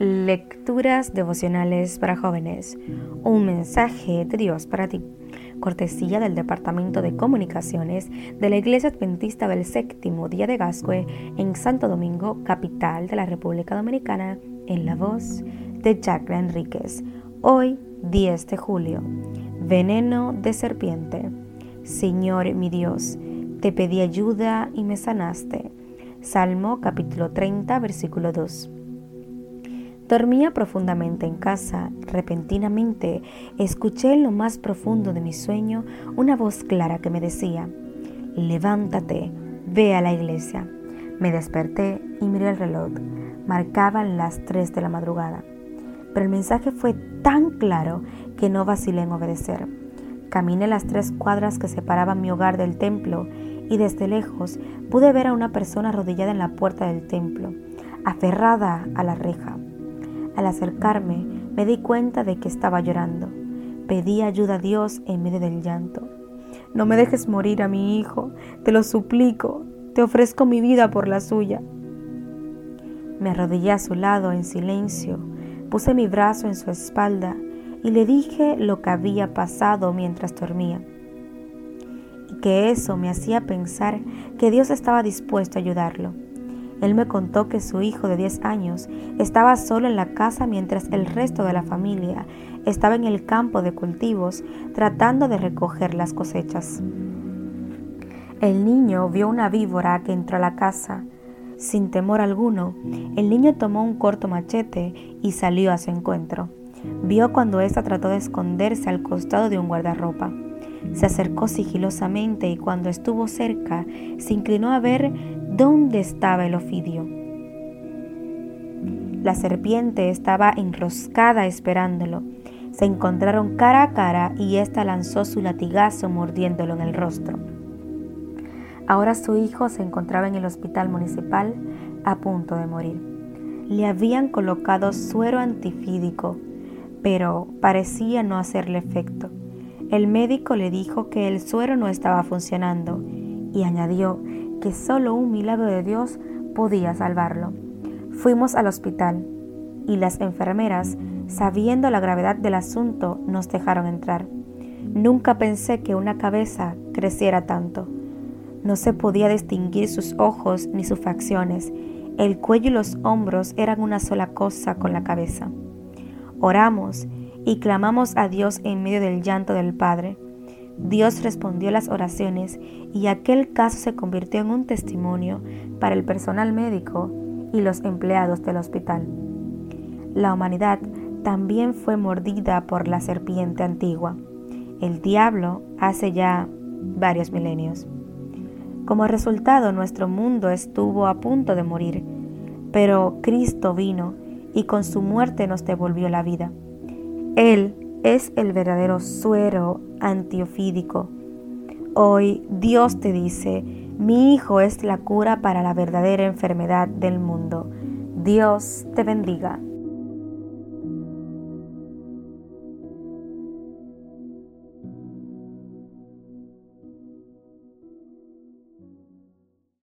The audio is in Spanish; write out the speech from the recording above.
Lecturas devocionales para jóvenes. Un mensaje de Dios para ti. Cortesía del Departamento de Comunicaciones de la Iglesia Adventista del Séptimo Día de Gascue en Santo Domingo, capital de la República Dominicana, en la voz de Jacqueline Enríquez. Hoy, 10 de julio. Veneno de serpiente. Señor mi Dios, te pedí ayuda y me sanaste. Salmo capítulo 30, versículo 2. Dormía profundamente en casa. Repentinamente escuché en lo más profundo de mi sueño una voz clara que me decía, levántate, ve a la iglesia. Me desperté y miré el reloj. Marcaban las 3 de la madrugada. Pero el mensaje fue tan claro que no vacilé en obedecer. Caminé las tres cuadras que separaban mi hogar del templo y desde lejos pude ver a una persona arrodillada en la puerta del templo, aferrada a la reja. Al acercarme, me di cuenta de que estaba llorando. Pedí ayuda a Dios en medio del llanto. No me dejes morir a mi hijo, te lo suplico, te ofrezco mi vida por la suya. Me arrodillé a su lado en silencio, puse mi brazo en su espalda y le dije lo que había pasado mientras dormía. Y que eso me hacía pensar que Dios estaba dispuesto a ayudarlo. Él me contó que su hijo de 10 años estaba solo en la casa mientras el resto de la familia estaba en el campo de cultivos tratando de recoger las cosechas. El niño vio una víbora que entró a la casa. Sin temor alguno, el niño tomó un corto machete y salió a su encuentro. Vio cuando ésta trató de esconderse al costado de un guardarropa. Se acercó sigilosamente y cuando estuvo cerca se inclinó a ver dónde estaba el ofidio. La serpiente estaba enroscada esperándolo. Se encontraron cara a cara y ésta lanzó su latigazo mordiéndolo en el rostro. Ahora su hijo se encontraba en el hospital municipal a punto de morir. Le habían colocado suero antifídico, pero parecía no hacerle efecto. El médico le dijo que el suero no estaba funcionando y añadió que solo un milagro de Dios podía salvarlo. Fuimos al hospital y las enfermeras, sabiendo la gravedad del asunto, nos dejaron entrar. Nunca pensé que una cabeza creciera tanto. No se podía distinguir sus ojos ni sus facciones. El cuello y los hombros eran una sola cosa con la cabeza. Oramos y clamamos a Dios en medio del llanto del Padre. Dios respondió las oraciones y aquel caso se convirtió en un testimonio para el personal médico y los empleados del hospital. La humanidad también fue mordida por la serpiente antigua, el diablo, hace ya varios milenios. Como resultado, nuestro mundo estuvo a punto de morir, pero Cristo vino y con su muerte nos devolvió la vida. Él es el verdadero suero antiofídico. Hoy Dios te dice, mi Hijo es la cura para la verdadera enfermedad del mundo. Dios te bendiga.